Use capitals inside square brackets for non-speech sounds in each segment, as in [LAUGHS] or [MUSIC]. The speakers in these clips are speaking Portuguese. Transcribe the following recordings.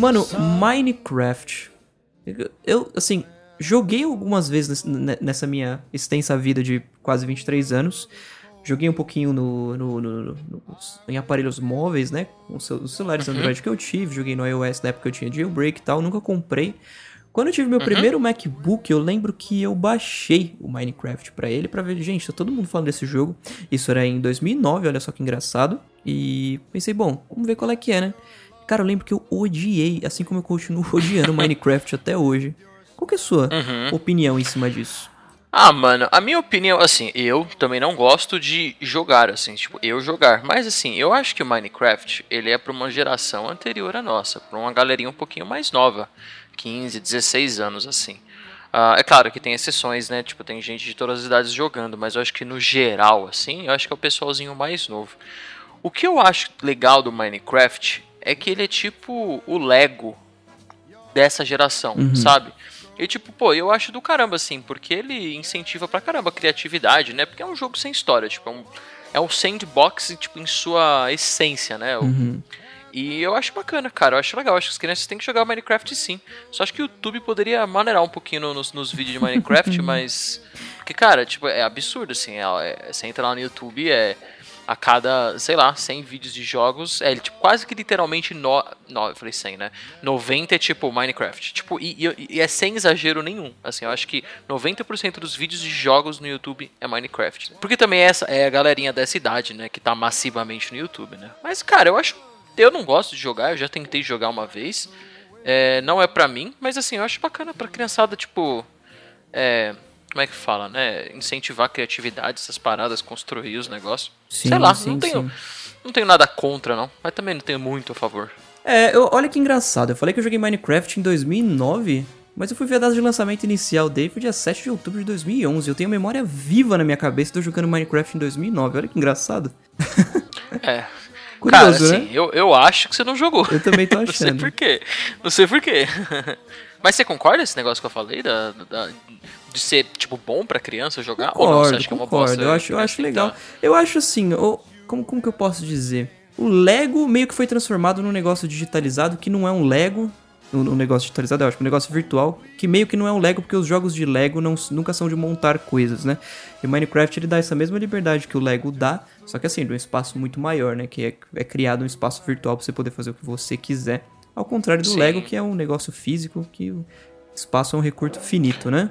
Mano, Minecraft. Eu, assim, joguei algumas vezes nessa minha extensa vida de quase 23 anos. Joguei um pouquinho no, no, no, no em aparelhos móveis, né? Com os celulares uhum. Android que eu tive. Joguei no iOS na época que eu tinha jailbreak e tal. Nunca comprei. Quando eu tive meu uhum. primeiro MacBook, eu lembro que eu baixei o Minecraft para ele para ver, gente, tá todo mundo falando desse jogo. Isso era em 2009, olha só que engraçado. E pensei, bom, vamos ver qual é que é, né? Cara, eu lembro que eu odiei, assim como eu continuo [LAUGHS] odiando Minecraft até hoje. Qual que é a sua uhum. opinião em cima disso? Ah, mano, a minha opinião, assim, eu também não gosto de jogar, assim, tipo, eu jogar. Mas, assim, eu acho que o Minecraft, ele é pra uma geração anterior à nossa, pra uma galerinha um pouquinho mais nova. 15, 16 anos, assim. Uh, é claro que tem exceções, né? Tipo, tem gente de todas as idades jogando, mas eu acho que no geral, assim, eu acho que é o pessoalzinho mais novo. O que eu acho legal do Minecraft é que ele é tipo o Lego dessa geração, uhum. sabe? E tipo, pô, eu acho do caramba, assim, porque ele incentiva pra caramba a criatividade, né? Porque é um jogo sem história, tipo, é um, é um sandbox, tipo, em sua essência, né? Uhum. E eu acho bacana, cara. Eu acho legal. Eu acho que as crianças têm que jogar Minecraft sim. Só acho que o YouTube poderia maneirar um pouquinho nos, nos vídeos de Minecraft, [LAUGHS] mas. Porque, cara, tipo, é absurdo, assim. É, é, você entra lá no YouTube, é. A cada, sei lá, 100 vídeos de jogos, é tipo, quase que literalmente. No, no, eu falei 100, né? 90 é tipo Minecraft. Tipo, e, e, e é sem exagero nenhum. Assim, eu acho que 90% dos vídeos de jogos no YouTube é Minecraft. Porque também é essa é a galerinha dessa idade, né? Que tá massivamente no YouTube, né? Mas, cara, eu acho eu não gosto de jogar, eu já tentei jogar uma vez. É, não é pra mim, mas assim, eu acho bacana pra criançada, tipo. É, como é que fala, né? Incentivar a criatividade, essas paradas, construir os negócios. Sim, Sei lá, sim, não, tenho, sim. não tenho nada contra, não. Mas também não tenho muito a favor. É, eu, olha que engraçado. Eu falei que eu joguei Minecraft em 2009, mas eu fui ver a data de lançamento inicial dele, foi dia 7 de outubro de 2011. Eu tenho memória viva na minha cabeça de eu jogando Minecraft em 2009. Olha que engraçado. [LAUGHS] É, [LAUGHS] Curioso, Cara, assim, né? eu, eu acho que você não jogou. Eu também tô achando. [LAUGHS] não sei por quê. Não sei por quê. Mas você concorda com esse negócio que eu falei? Da, da, de ser, tipo, bom pra criança jogar? Concordo, ou não? Você acha concordo. que é uma bosta? Eu acho, eu acho legal. Eu acho assim, eu, como, como que eu posso dizer? O Lego meio que foi transformado num negócio digitalizado que não é um Lego, um, negócio digitalizado, eu acho, um negócio virtual, que meio que não é um Lego, porque os jogos de Lego não, nunca são de montar coisas, né? E o Minecraft ele dá essa mesma liberdade que o Lego dá, só que assim, de um espaço muito maior, né? Que é, é criado um espaço virtual pra você poder fazer o que você quiser. Ao contrário do Sim. Lego, que é um negócio físico, que o espaço é um recurso finito, né?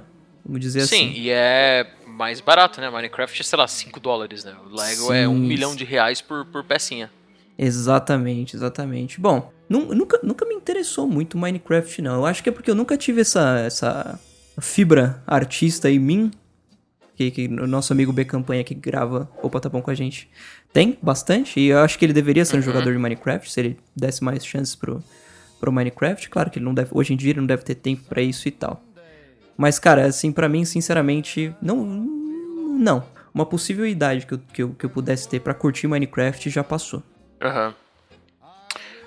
Vamos dizer Sim, assim. Sim, e é mais barato, né? Minecraft é, sei lá, 5 dólares, né? O Lego Sim. é um milhão de reais por, por pecinha. Exatamente, exatamente. Bom, nunca, nunca me interessou muito Minecraft, não. Eu acho que é porque eu nunca tive essa, essa fibra artista em mim. Que, que o nosso amigo B Campanha que grava Opa Tá Bom com a gente tem bastante. E eu acho que ele deveria ser um uhum. jogador de Minecraft se ele desse mais chances pro, pro Minecraft. Claro que ele não deve, hoje em dia ele não deve ter tempo para isso e tal. Mas, cara, assim, para mim, sinceramente, não. Não. Uma possível idade que eu, que eu, que eu pudesse ter para curtir Minecraft já passou. Aham. Uhum.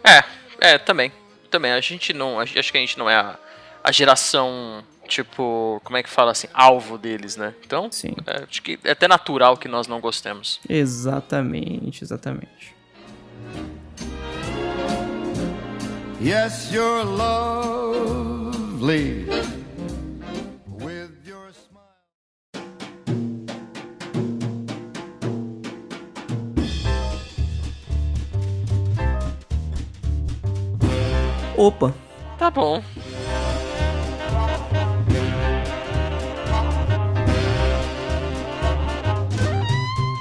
É, é, também. Também. A gente não. Acho que a gente não é a, a geração, tipo, como é que fala assim, alvo deles, né? Então, Sim. É, acho que é até natural que nós não gostemos. Exatamente, exatamente. Yes, you're lovely. Opa. Tá bom.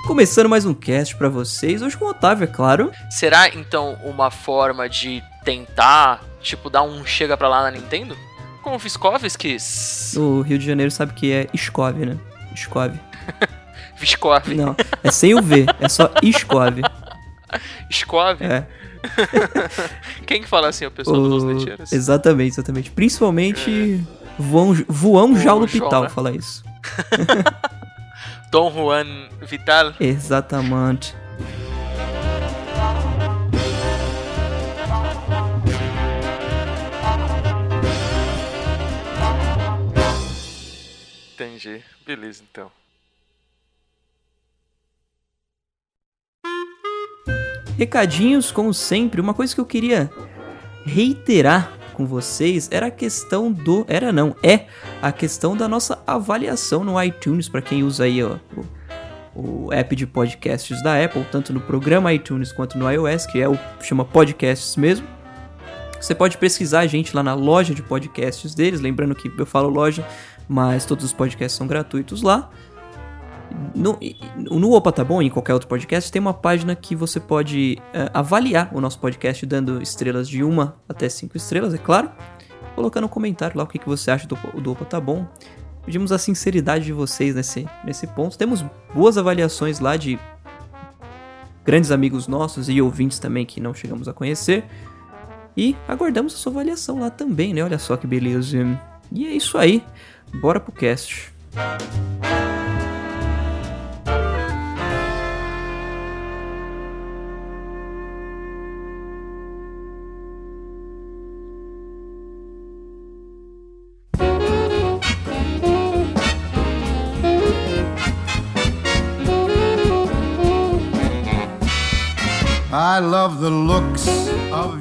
Começando mais um cast para vocês, hoje com o Otávio, é claro. Será então uma forma de tentar, tipo, dar um chega pra lá na Nintendo? Com o Viskovski? O Rio de Janeiro sabe que é Skov, né? Skov. [LAUGHS] Viskov. Não, é sem o V, é só Skov. [LAUGHS] Skov? É. [LAUGHS] Quem que fala assim, o pessoal o... dos Leteiras? Exatamente, exatamente. Principalmente é. voão, voão já no Pital, né? fala isso. [LAUGHS] Dom Juan Vital? Exatamente. Entendi. Beleza, então. Recadinhos, como sempre, uma coisa que eu queria reiterar com vocês era a questão do. Era não, é a questão da nossa avaliação no iTunes, para quem usa aí ó, o, o, app de podcasts da Apple, tanto no programa iTunes quanto no iOS, que é o chama Podcasts mesmo. Você pode pesquisar a gente lá na loja de podcasts deles, lembrando que eu falo loja, mas todos os podcasts são gratuitos lá. No, no Opa Tá Bom, em qualquer outro podcast, tem uma página que você pode uh, avaliar o nosso podcast dando estrelas de 1 até 5 estrelas, é claro. Colocando um comentário lá o que, que você acha do, do Opa Tá Bom. Pedimos a sinceridade de vocês nesse, nesse ponto. Temos boas avaliações lá de grandes amigos nossos e ouvintes também que não chegamos a conhecer. E aguardamos a sua avaliação lá também, né? Olha só que beleza. E é isso aí. Bora pro cast.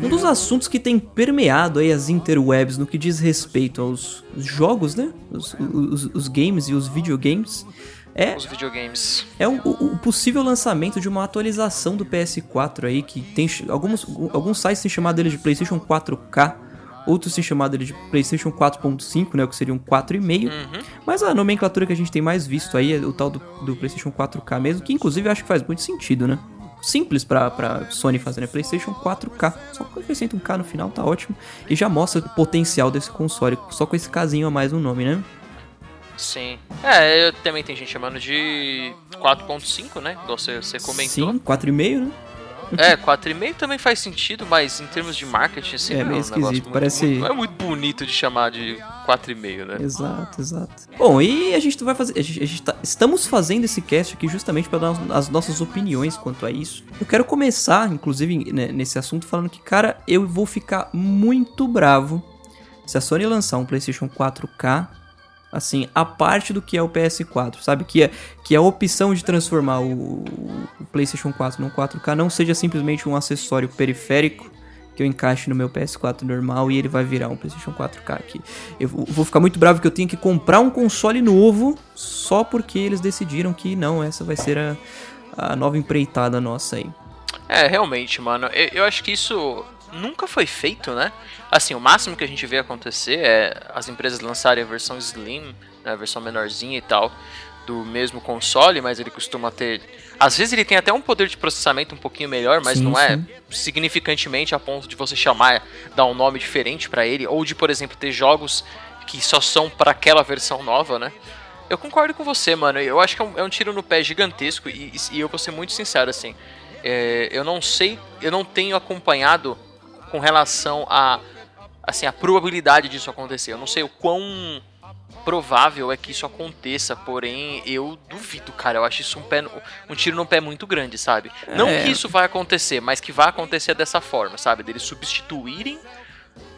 Um dos assuntos que tem permeado aí as interwebs no que diz respeito aos jogos, né? Os, os, os games e os videogames. É, os videogames. É o, o, possível lançamento de uma atualização do PS4 aí, que tem alguns, alguns sites têm chamado ele de PlayStation 4K, outros têm chamado ele de PlayStation 4.5, né, o que seria um 4,5. Uhum. Mas a nomenclatura que a gente tem mais visto aí é o tal do, do PlayStation 4K mesmo, que inclusive eu acho que faz muito sentido, né? Simples pra, pra Sony fazer, né? PlayStation 4K. Só que acrescenta um K no final, tá ótimo. E já mostra o potencial desse console, só com esse casinho a mais no nome, né? Sim. É, eu, também tem gente chamando de 4.5, né? Igual você, você comentou. Sim, 4,5, né? É, 4,5 também faz sentido, mas em termos de marketing, assim, é, meio um esquisito. Parece... Muito, é muito bonito de chamar de 4,5, né? Exato, exato. Bom, e a gente vai fazer. A gente, a gente tá, estamos fazendo esse cast aqui justamente para dar as nossas opiniões quanto a isso. Eu quero começar, inclusive, né, nesse assunto, falando que, cara, eu vou ficar muito bravo se a Sony lançar um PlayStation 4K assim, a parte do que é o PS4, sabe? Que é, que é a opção de transformar o, o PlayStation 4 num 4K não seja simplesmente um acessório periférico que eu encaixe no meu PS4 normal e ele vai virar um PlayStation 4K aqui. Eu vou ficar muito bravo que eu tenho que comprar um console novo só porque eles decidiram que não, essa vai ser a, a nova empreitada nossa aí. É, realmente, mano. Eu, eu acho que isso nunca foi feito, né? Assim, o máximo que a gente vê acontecer é as empresas lançarem a versão Slim, né, a versão menorzinha e tal, do mesmo console, mas ele costuma ter. Às vezes ele tem até um poder de processamento um pouquinho melhor, mas sim, não é sim. significantemente a ponto de você chamar, dar um nome diferente para ele, ou de, por exemplo, ter jogos que só são para aquela versão nova, né? Eu concordo com você, mano. Eu acho que é um, é um tiro no pé gigantesco e, e, eu vou ser muito sincero, assim. É, eu não sei, eu não tenho acompanhado com relação a assim a probabilidade disso acontecer. Eu não sei o quão provável é que isso aconteça, porém eu duvido, cara. Eu acho isso um, pé, um tiro no pé muito grande, sabe? É. Não que isso vai acontecer, mas que vai acontecer dessa forma, sabe? Deles substituírem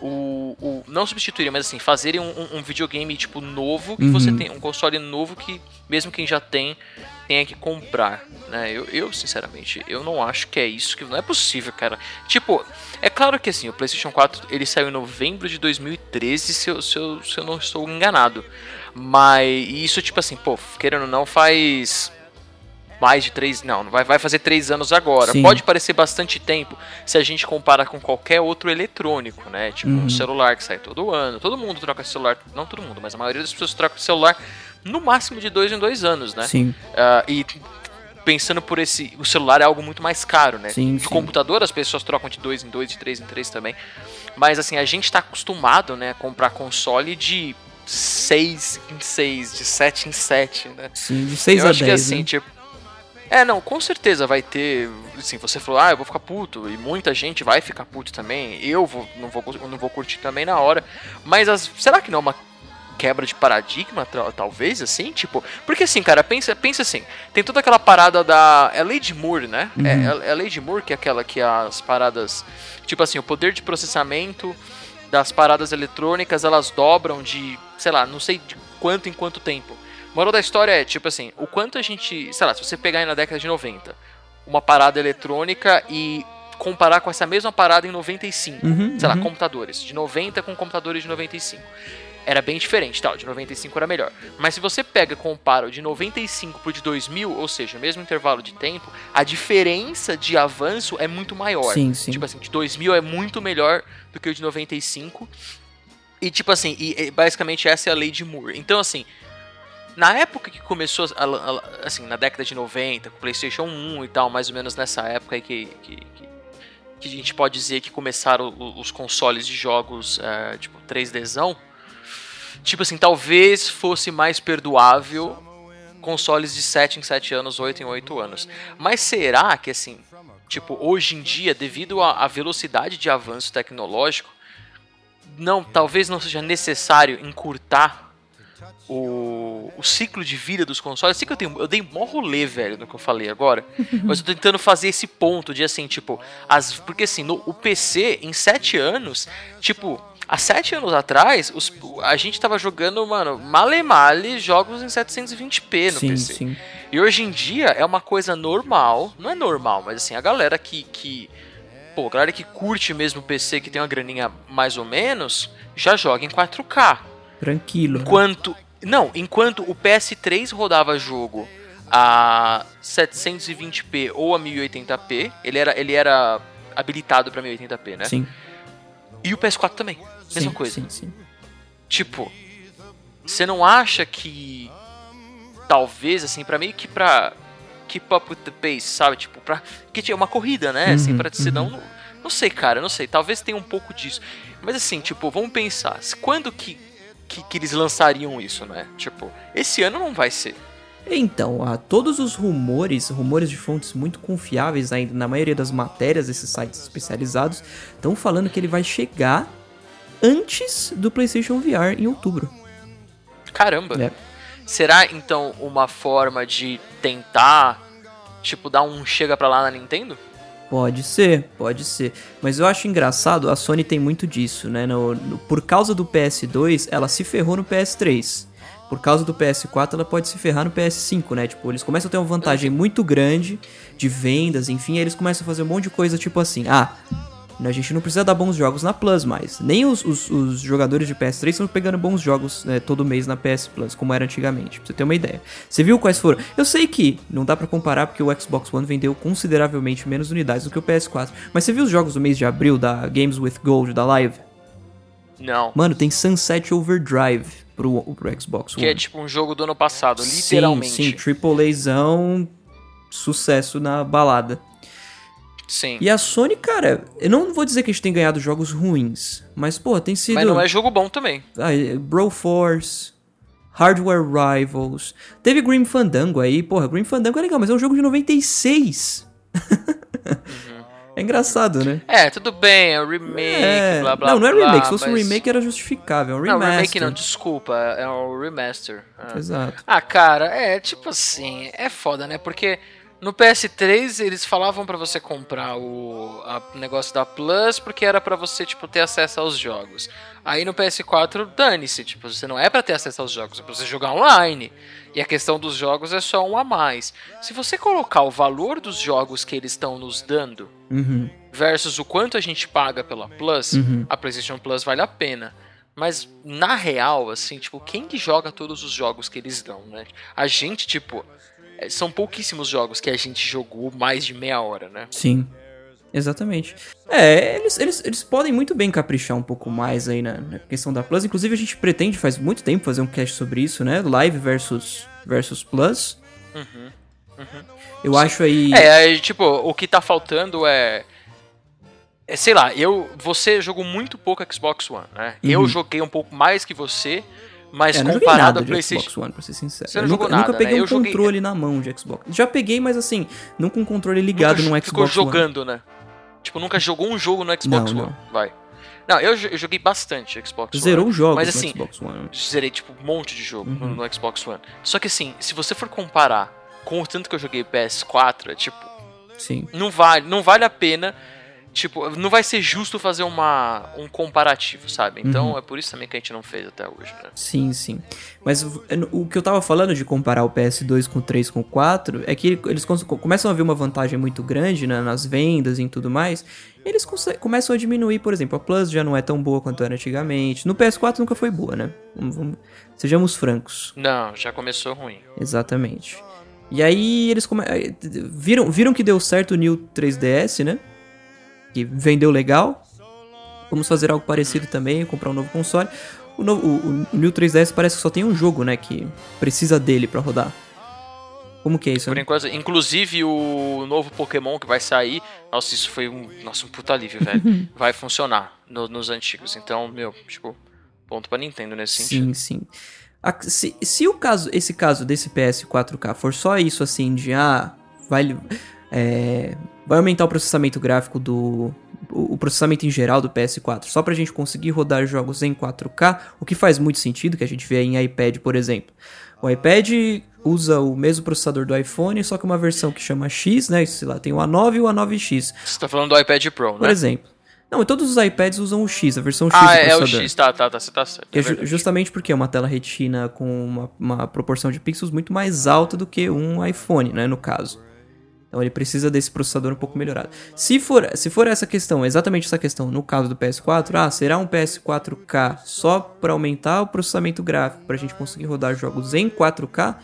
o, o, não substituírem, mas assim, fazerem um, um videogame tipo novo, que uhum. você tem um console novo que mesmo quem já tem tenha que comprar, né? Eu, eu, sinceramente, eu não acho que é isso, que não é possível, cara. Tipo, é claro que assim, o PlayStation 4 ele saiu em novembro de 2013, se eu, se eu, se eu não estou enganado. Mas isso, tipo assim, pô, querendo ou não, faz mais de três. Não, vai, vai fazer três anos agora. Sim. Pode parecer bastante tempo se a gente compara com qualquer outro eletrônico, né? Tipo uhum. um celular que sai todo ano. Todo mundo troca celular. Não todo mundo, mas a maioria das pessoas troca celular no máximo de dois em dois anos, né? Sim. Uh, e pensando por esse. O celular é algo muito mais caro, né? Sim, de sim. computador as pessoas trocam de dois em dois, de três em três também. Mas assim, a gente tá acostumado, né, a comprar console de 6 em 6, de 7 em 7, né? Sim, de 6 a 10. Eu acho que assim, né? tipo, é, não, com certeza vai ter. Assim, você falou, ah, eu vou ficar puto. E muita gente vai ficar puto também. Eu vou, não, vou, não vou curtir também na hora. Mas as, será que não é uma quebra de paradigma, talvez, assim? Tipo. Porque assim, cara, pensa, pensa assim. Tem toda aquela parada da. É Lady Moore, né? Uhum. É, é, é Lady Moore que é aquela que as paradas. Tipo assim, o poder de processamento das paradas eletrônicas elas dobram de, sei lá, não sei de quanto em quanto tempo. Moral da história é, tipo assim, o quanto a gente. Sei lá, se você pegar aí na década de 90 uma parada eletrônica e comparar com essa mesma parada em 95. Uhum, sei lá, uhum. computadores. De 90 com computadores de 95. Era bem diferente, tal, de 95 era melhor. Mas se você pega e compara o de 95 pro de 2000, ou seja, o mesmo intervalo de tempo, a diferença de avanço é muito maior. Sim, sim. Tipo assim, de 2000 é muito melhor do que o de 95. E tipo assim, e, e basicamente essa é a lei de Moore. Então assim, na época que começou, a- a- assim, na década de 90, com o PlayStation 1 e tal, mais ou menos nessa época aí que, que, que, que a gente pode dizer que começaram os consoles de jogos, é, tipo, 3Dzão, tipo assim, talvez fosse mais perdoável consoles de 7 em 7 anos, 8 em 8 anos. Mas será que, assim, tipo, hoje em dia, devido à velocidade de avanço tecnológico, não, talvez não seja necessário encurtar o, o ciclo de vida dos consoles. Sei que eu tenho, eu dei mó rolê, velho, no que eu falei agora. [LAUGHS] mas eu tô tentando fazer esse ponto de assim, tipo, as, porque assim, no, o PC em 7 anos, tipo, há 7 anos atrás, os, a gente tava jogando, mano, male male jogos em 720p no sim, PC. sim. E hoje em dia é uma coisa normal, não é normal, mas assim, a galera que, que pô, a galera que curte mesmo o PC, que tem uma graninha mais ou menos, já joga em 4K. Tranquilo. né? Enquanto, não, enquanto o PS3 rodava jogo a 720p ou a 1080p, ele era, ele era habilitado pra 1080p, né? Sim. E o PS4 também, mesma sim, coisa. Sim, sim. Tipo, você não acha que talvez assim para meio que pra keep up with the pace, sabe? Tipo, pra que é uma corrida, né? assim, Uhum, para senão não, não sei, cara, não sei, talvez tenha um pouco disso. Mas assim, tipo, vamos pensar, quando que que, que eles lançariam isso, né? Tipo, esse ano não vai ser. Então, há todos os rumores, rumores de fontes muito confiáveis ainda, na maioria das matérias desses sites especializados, estão falando que ele vai chegar antes do PlayStation VR em outubro. Caramba. É. Será então uma forma de tentar tipo dar um chega pra lá na Nintendo? Pode ser, pode ser. Mas eu acho engraçado, a Sony tem muito disso, né? No- no- por causa do PS2, ela se ferrou no PS3. Por causa do PS4, ela pode se ferrar no PS5, né? Tipo, eles começam a ter uma vantagem muito grande de vendas, enfim, aí eles começam a fazer um monte de coisa tipo assim, ah, a gente não precisa dar bons jogos na Plus mais. Nem os, os- os jogadores de PS3 estão pegando bons jogos né, todo mês na PS Plus, como era antigamente, pra você ter uma ideia. Você viu quais foram? Eu sei que não dá pra comparar porque o Xbox One vendeu consideravelmente menos unidades do que o PS4. Mas você viu os jogos do mês de abril da Games with Gold, da Live? Não. Mano, tem Sunset Overdrive pro, pro Xbox Que One. é tipo um jogo do ano passado, literalmente. Sim, sim, AAAzão, sucesso na balada. Sim. E a Sony, cara, eu não vou dizer que a gente tem ganhado jogos ruins, mas, pô, tem sido. Mas não é jogo bom também. Ah, é, Broforce, Hardware Rivals. Teve Grim Fandango aí, porra, Grim Fandango é legal, mas é um jogo de 96. [LAUGHS] é engraçado, né? É, tudo bem, é um remake, É, blá blá não, não é blá, remake. Se fosse um mas- remake era justificável. É um Não, remaster. remake não, desculpa, é um remaster. Ah. Exato. Ah, cara, é tipo assim, é foda, né? Porque no PS3 eles falavam pra você comprar o negócio da Plus porque era pra você tipo ter acesso aos jogos. Aí no PS4 dane-se, tipo, você não é pra ter acesso aos jogos, é pra você jogar online. E a questão dos jogos é só um a mais. Se você colocar o valor dos jogos que eles estão nos dando Uhum. versus o quanto a gente paga pela Plus, Uhum. a PlayStation Plus vale a pena. Mas na real, assim, tipo, quem que joga todos os jogos que eles dão, né? A gente, tipo, são pouquíssimos jogos que a gente jogou mais de meia hora, né? Sim. Exatamente. É, eles, eles, eles podem muito bem caprichar um pouco mais aí na, na questão da Plus. Inclusive, a gente pretende faz muito tempo fazer um cast sobre isso, né? Live versus, versus Plus. Eu acho aí. É, aí, tipo, o que tá faltando é. é, sei lá, eu. Você jogou muito pouco Xbox One, né? Uhum. Eu joguei um pouco mais que você, mas É, não comparado nada ao PlayStation. Xbox One, pra ser sincero. Você não eu nunca, eu nunca nada, peguei né? um joguei- controle na mão de Xbox. Já peguei, mas assim, não com um controle ligado nunca num Xbox ficou One. jogando, né? Tipo, nunca jogou um jogo no Xbox Não, One. Vai. Não, eu, eu joguei bastante Xbox Zerou One. jogos Mas no assim, Xbox One. zerei tipo um monte de jogo no- Uhum. no Xbox One. Só que assim, se você for comparar com o tanto que eu joguei PS4, é tipo, Sim. não vale, não vale a pena Tipo, não vai ser justo fazer uma, um comparativo, sabe? Então Uhum. é por isso também que a gente não fez até hoje, né? Sim, sim. Mas o o que eu tava falando de comparar o PS2 com o 3 com o 4 é que eles começam a ver uma vantagem muito grande né, nas vendas e tudo mais. Eles começam a diminuir, por exemplo, a Plus já não é tão boa quanto era antigamente. No PS4 nunca foi boa, né? Vamos- vamos- sejamos francos. Não, já começou ruim. Exatamente. E aí eles come... viram, viram que deu certo o New 3DS, né? Que vendeu legal. Vamos fazer algo parecido também, comprar um novo console. O, novo, o, o New 3DS parece que só tem um jogo, né? Que precisa dele pra rodar. Como que é isso? Por né? enquanto, inclusive o novo Pokémon que vai sair, nossa, isso foi um, nossa, um puta alívio, velho. [LAUGHS] vai funcionar no- nos antigos. Então, meu, tipo, ponto pra Nintendo nesse Sim, sentido. sim. A- se, se o caso, esse caso desse PS 4K for só isso assim de ah, vai, é, vai aumentar o processamento gráfico do o, processamento em geral do PS4, só pra gente conseguir rodar jogos em 4K, o que faz muito sentido, que a gente vê em iPad, por exemplo. O iPad usa o mesmo processador do iPhone, só que uma versão que chama X, né? Sei lá, tem o A9 e o A9X, Você tá falando do iPad Pro, por né? exemplo. Não, todos os iPads usam o X, a versão X Ah, do é, é o processador. X, tá, tá, tá, você tá certo. É ju- justamente porque é uma tela retina com uma, uma proporção de pixels muito mais alta do que um iPhone, né, no caso. Então ele precisa desse processador um pouco melhorado. Se for, se for essa questão, exatamente essa questão, no caso do PS4, ah, será um PS4K só para aumentar o processamento gráfico para a gente conseguir rodar jogos em 4K?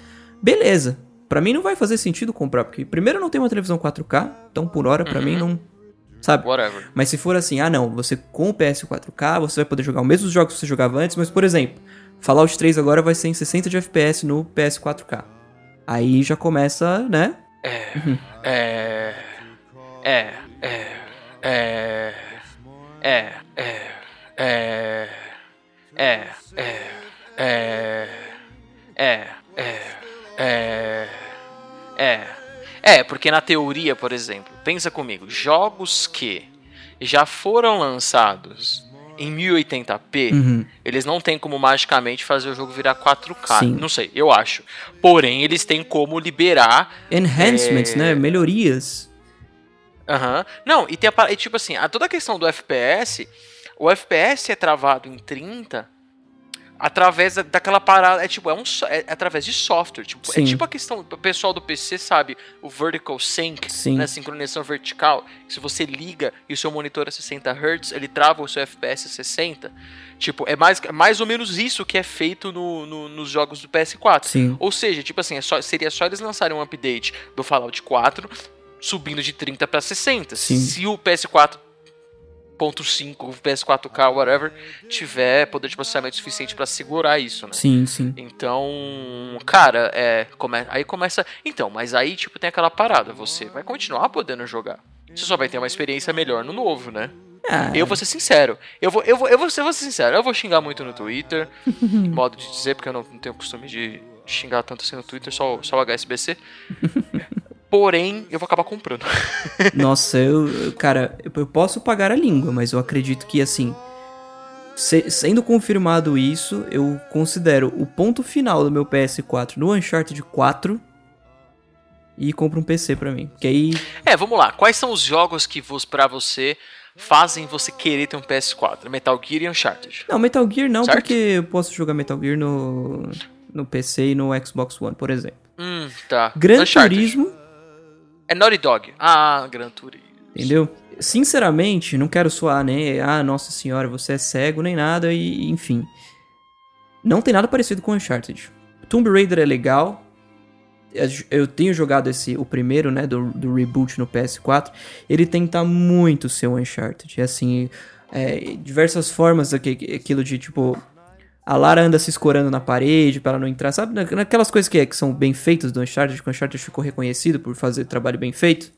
Beleza. Pra mim não vai fazer sentido comprar, porque primeiro eu não tenho uma televisão 4K, então por hora pra mim não, sabe? Whatever. Mas se for assim, ah não, você com o PS4K, você vai poder jogar os mesmos jogos que você jogava antes, mas por exemplo, Fallout 3 agora vai ser em 60 de FPS no PS4K. Aí já começa, né? É. É. É. É. É. É. É. É. É. É. É. É. É, porque na teoria, por exemplo, pensa comigo, jogos que já foram lançados em 1080p, eles não têm como magicamente fazer o jogo virar 4K. Sim. Não sei, eu acho. Porém, eles têm como liberar Enhancements, É. né? Melhorias. Aham. Não, e tem a, e tipo assim, a, toda a questão do FPS, o FPS é travado em 30 através da- daquela parada, é tipo, é um so- é, através de software, tipo, Sim. é tipo a questão, o pessoal do PC sabe, o vertical sync, Sim. né, sincronização vertical, se você liga e o seu monitor é 60 Hz, ele trava o seu FPS a 60. Tipo, é mais, é mais ou menos isso que é feito no- no- nos jogos do PS4. Sim. Ou seja, tipo assim, é só- seria só eles lançarem um update do Fallout 4 subindo de 30 para 60. Sim. Se o PS4.5, o PS4K, whatever, tiver poder de processamento suficiente para segurar isso, né? Sim, sim. Então, cara, é, come, aí começa. Então, mas aí, tipo, tem aquela parada. Você vai continuar podendo jogar. Você só vai ter uma experiência melhor no novo, né? Ah, Eu vou ser sincero. Eu vou, eu vou, eu vou, ser, eu vou ser sincero. Eu vou xingar muito no Twitter. [LAUGHS] modo de dizer, porque eu não, não tenho costume de xingar tanto assim no Twitter, só, só o HSBC. [LAUGHS] Porém, eu vou acabar comprando. [LAUGHS] Nossa, eu, cara, eu- posso pagar a língua, mas eu acredito que assim, se- sendo confirmado isso, eu considero o ponto final do meu PS4 no Uncharted 4 e compro um PC pra mim. Que aí, É, vamos lá. Quais são os jogos que vos, pra você fazem você querer ter um PS4? Metal Gear e Uncharted. não, Metal Gear não, Certo? porque eu posso jogar Metal Gear no no PC e no Xbox One, por exemplo. Hum, tá. Gran Uncharted. Turismo, É Naughty Dog. Ah, Gran Turismo. entendeu? Sinceramente, não quero soar, né? Ah, nossa senhora, você é cego nem nada e enfim. Não tem nada parecido com Uncharted. Tomb Raider é legal. Eu tenho jogado esse, o primeiro, né, do, do reboot no PS4. Ele tenta muito ser o Uncharted. É assim, é, diversas formas, aqui- aquilo de tipo. A Lara anda se escorando na parede pra ela não entrar. Sabe, na- naquelas coisas que, que são bem feitas do Uncharted, que o Uncharted ficou reconhecido por fazer trabalho bem feito.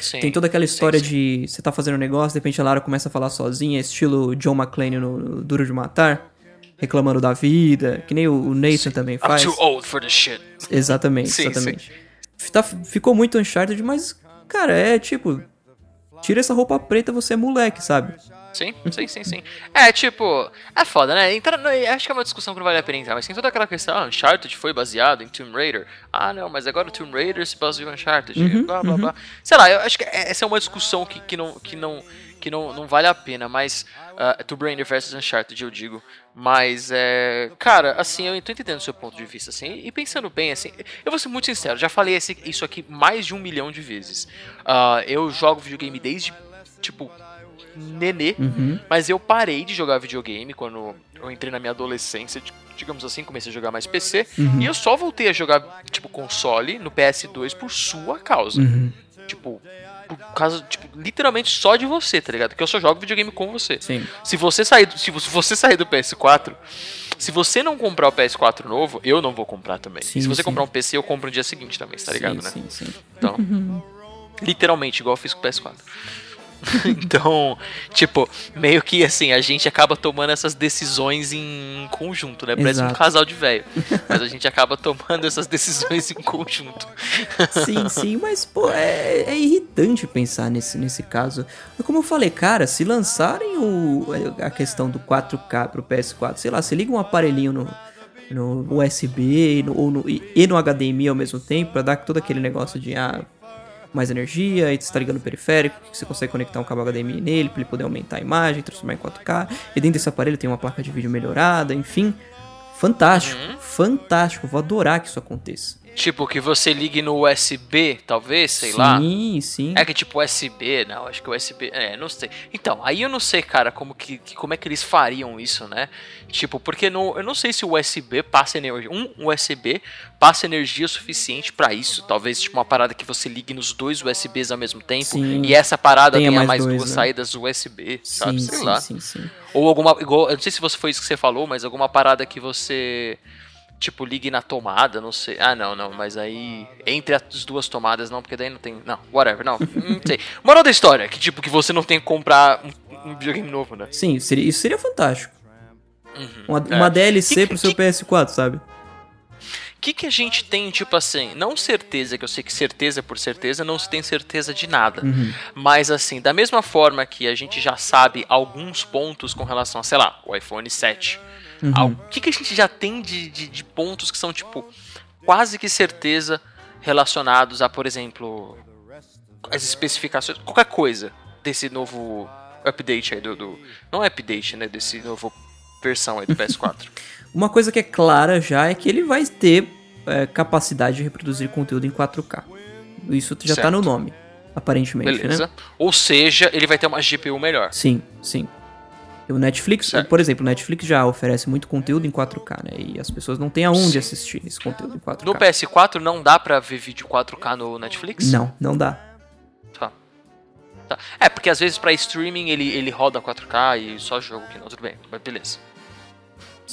Sim. Tem toda aquela sim, história sim. de você tá fazendo um negócio, de repente a Lara começa a falar sozinha, estilo John McClane no, no Duro de Matar, reclamando da vida, que nem o, Nathan também I'm faz. too old for this shit. Exatamente, Sim, exatamente. Tá- ficou muito Uncharted, mas, cara, é tipo. Tira essa roupa preta, você é moleque, sabe? Sim, sim, sim, sim. É, tipo, é foda, né? Entra, no- acho que é uma discussão que não vale a pena entrar, mas tem toda aquela questão, ah, Uncharted foi baseado em Tomb Raider. Ah, não, mas agora o Tomb Raider se baseou em Uncharted. Uhum, blá, blá, blá. Sei lá, eu acho que essa é uma discussão que, que, não, que, não, que não, não vale a pena, mas... Uh, Tomb Raider versus Uncharted, eu digo. Mas, é... Cara, assim, eu tô entendendo o seu ponto de vista, assim. E pensando bem, assim... Eu vou ser muito sincero, já falei esse, isso aqui mais de um milhão de vezes. Uh, eu jogo videogame desde, tipo, nenê. Uhum. Mas eu parei de jogar videogame quando eu entrei na minha adolescência, di- digamos assim, comecei a jogar mais PC. Uhum. E eu só voltei a jogar, tipo, console no PS2 por sua causa. Uhum. Tipo, por causa, tipo, literalmente só de você, tá ligado? Porque eu só jogo videogame com você. Sim. Se você sair do, se vo- se você sair do PS4, se você não comprar o PS4 novo, eu não vou comprar também. Sim, se você sim. comprar um PC, eu compro no dia seguinte também, tá ligado, sim, né? sim, sim. Então, literalmente, igual eu fiz com o PS4. [LAUGHS] então, tipo, meio que assim, a gente acaba tomando essas decisões em conjunto, né? Parece um Exato. casal de velho. Mas a gente acaba tomando essas decisões em conjunto. Sim, sim, mas, pô, é, é irritante pensar nesse, nesse caso. Como eu falei, cara, se lançarem o, a questão do 4K pro PS4, sei lá, você liga um aparelhinho no, no USB e no, ou no- e, no HDMI ao mesmo tempo, pra dar todo aquele negócio de, ah, mais energia, e você tá ligando o periférico, que você consegue conectar um cabo HDMI nele pra ele poder aumentar a imagem, transformar em 4K, e dentro desse aparelho tem uma placa de vídeo melhorada, enfim. Fantástico, fantástico, vou adorar que isso aconteça. Tipo, que você ligue no USB, talvez, sei lá. Sim, sim. É que tipo USB, não, acho que USB, é, não sei. Então, aí eu não sei, cara, como que, como é que eles fariam isso, né? Tipo, porque no, eu não sei se o USB passa energia, um USB passa energia suficiente pra isso, talvez tipo uma parada que você ligue nos dois USBs ao mesmo tempo Sim. e essa parada Tenha tenha, mais mais, dois, duas né? saídas USB, sabe? Sim, sei sim, lá. sim, sim. Ou alguma igual, eu não sei se você foi isso que você falou, mas alguma parada que você tipo ligue na tomada, não sei. Ah, não, não, mas aí entre as duas tomadas não, porque daí não tem, não, whatever, não, não sei. Moral da história, que tipo que você não tem que comprar um, um videogame novo, né? Sim, seria, isso seria fantástico. Uma, é. uma DLC Que- pro seu que- PS4, sabe? O que que a gente tem, tipo assim, não certeza, que eu sei que certeza por certeza não se tem certeza de nada. Uhum. Mas assim, da mesma forma que a gente já sabe alguns pontos com relação a, sei lá, o iPhone 7. Uhum. O que, que a gente já tem de, de, de pontos que são, tipo, quase que certeza relacionados a, por exemplo, as especificações, qualquer coisa desse novo update aí do. do não é update, né? Desse novo versão aí do PS4. [LAUGHS] Uma coisa que é clara já é que ele vai ter é, capacidade de reproduzir conteúdo em 4K. Isso já tá Certo. no nome, aparentemente, Beleza? né? Ou seja, ele vai ter uma GPU melhor. Sim, sim. O Netflix, Certo. por exemplo, o Netflix já oferece muito conteúdo em 4K, né? E as pessoas não têm aonde assistir esse conteúdo em 4K. No PS4 não dá pra ver vídeo 4K no Netflix? Não, não dá. Tá. Tá. É, porque às vezes pra streaming ele, ele roda 4K e só jogo que não, tudo bem, mas beleza.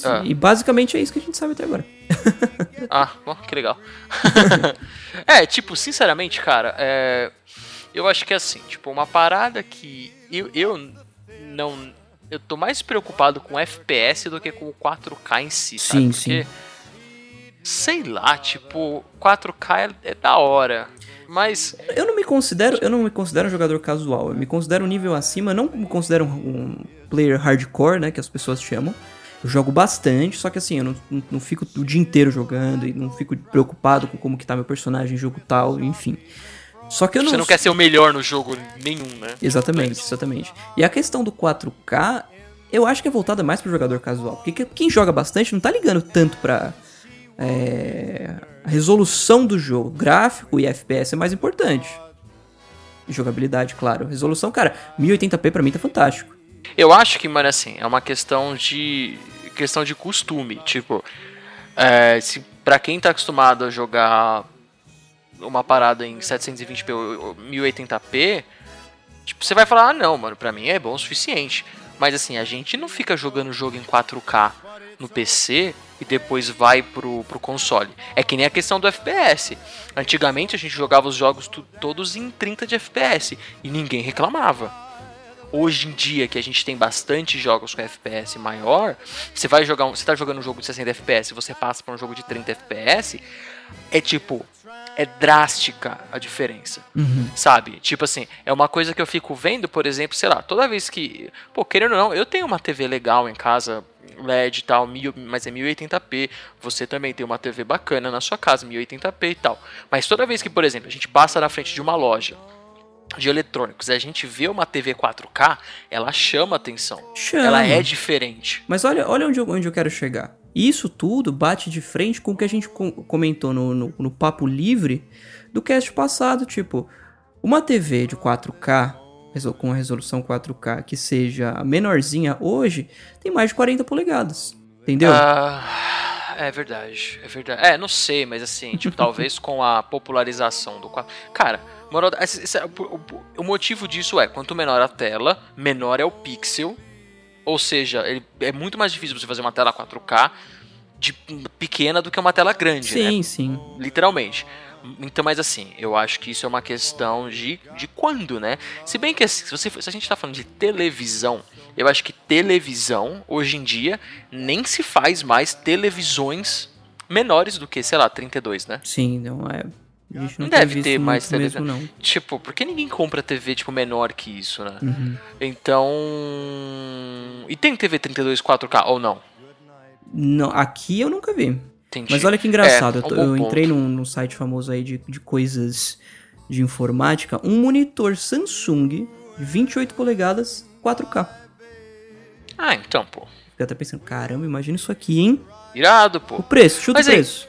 Ah. E basicamente é isso que a gente sabe até agora. [LAUGHS] Ah, bom, que legal. [LAUGHS] é, tipo, sinceramente, cara, é, eu acho que é assim, tipo, uma parada que eu, eu não. Eu tô mais preocupado com FPS do que com o 4K em si, sabe? Sim, Porque, sei lá, tipo, 4K é, é da hora, mas Eu não me considero, eu não me considero um jogador casual. Eu me considero um nível acima, não me considero um, um player hardcore, né, que as pessoas chamam. Eu jogo bastante, só que assim, eu não, não, não fico o dia inteiro jogando e não fico preocupado com como que tá meu personagem em jogo tal, enfim. Só que eu não você não quer ser o melhor no jogo nenhum, né? Exatamente, exatamente. E a questão do 4K, eu acho que é voltada mais pro jogador casual. Porque que- quem joga bastante não tá ligando tanto pra é, a resolução do jogo. Gráfico e FPS é mais importante. Jogabilidade, claro. Resolução, cara, 1080p pra mim tá fantástico. Eu acho que, mano, assim, é uma questão de. questão de costume. Tipo, é, se pra quem tá acostumado a jogar uma parada em 720p ou 1080p, tipo, você vai falar, ah não, mano, pra mim é bom o suficiente. Mas assim, a gente não fica jogando o jogo em 4K no PC e depois vai pro, pro console. É que nem a questão do FPS. Antigamente a gente jogava os jogos todos em 30 de FPS e ninguém reclamava hoje em dia que a gente tem bastante jogos com FPS maior, você vai jogar você tá jogando um jogo de 60 FPS, você passa para um jogo de 30 FPS, é tipo é drástica a diferença. Sabe? Tipo assim, é uma coisa que eu fico vendo, por exemplo, sei lá, toda vez que. Pô, querendo ou não, eu tenho uma TV legal em casa, LED e tal, mil, mas é 1080p. Você também tem uma TV bacana na sua casa, 1080p e tal. Mas toda vez que, por exemplo, a gente passa na frente de uma loja de eletrônicos e a gente vê uma TV 4K, ela chama atenção. Chama. Ela é diferente. Mas olha, olha onde, eu, onde eu quero chegar. Isso tudo bate de frente com o que a gente com- comentou no, no, no Papo Livre do cast passado. Tipo, uma TV de 4K, resol- com a resolução 4K, que seja menorzinha hoje, tem mais de 40 polegadas. Entendeu? Ah, é verdade, é verdade. É, não sei, mas assim, tipo, talvez com a popularização do 4. Cara, moral, é o motivo disso é, quanto menor a tela, menor é o pixel. Ou seja, ele- é muito mais difícil você fazer uma tela 4K de pequena do que uma tela grande, né? sim, sim. literalmente. Então, mas assim, eu acho que isso é uma questão de, de quando, né? Se bem que assim, se, você, se a gente tá falando de televisão, eu acho que televisão, hoje em dia, nem se faz mais televisões menores do que, sei lá, 32, né? Sim, não é. A gente não, Não deve ter mais televisão. mesmo, não. Tipo, porque ninguém compra TV, tipo, menor que isso, né? Uhum. Então... E tem TV 32 4K ou não? Não, aqui eu nunca vi. Entendi. Mas olha que engraçado, É, eu, um eu ponto. entrei num, num site famoso aí de, de coisas de informática, um monitor Samsung de 28 polegadas 4K. Ah, então, pô. Fiquei até pensando, caramba, imagina isso aqui, hein? Irado, pô. O preço, chuta Mas o aí- preço.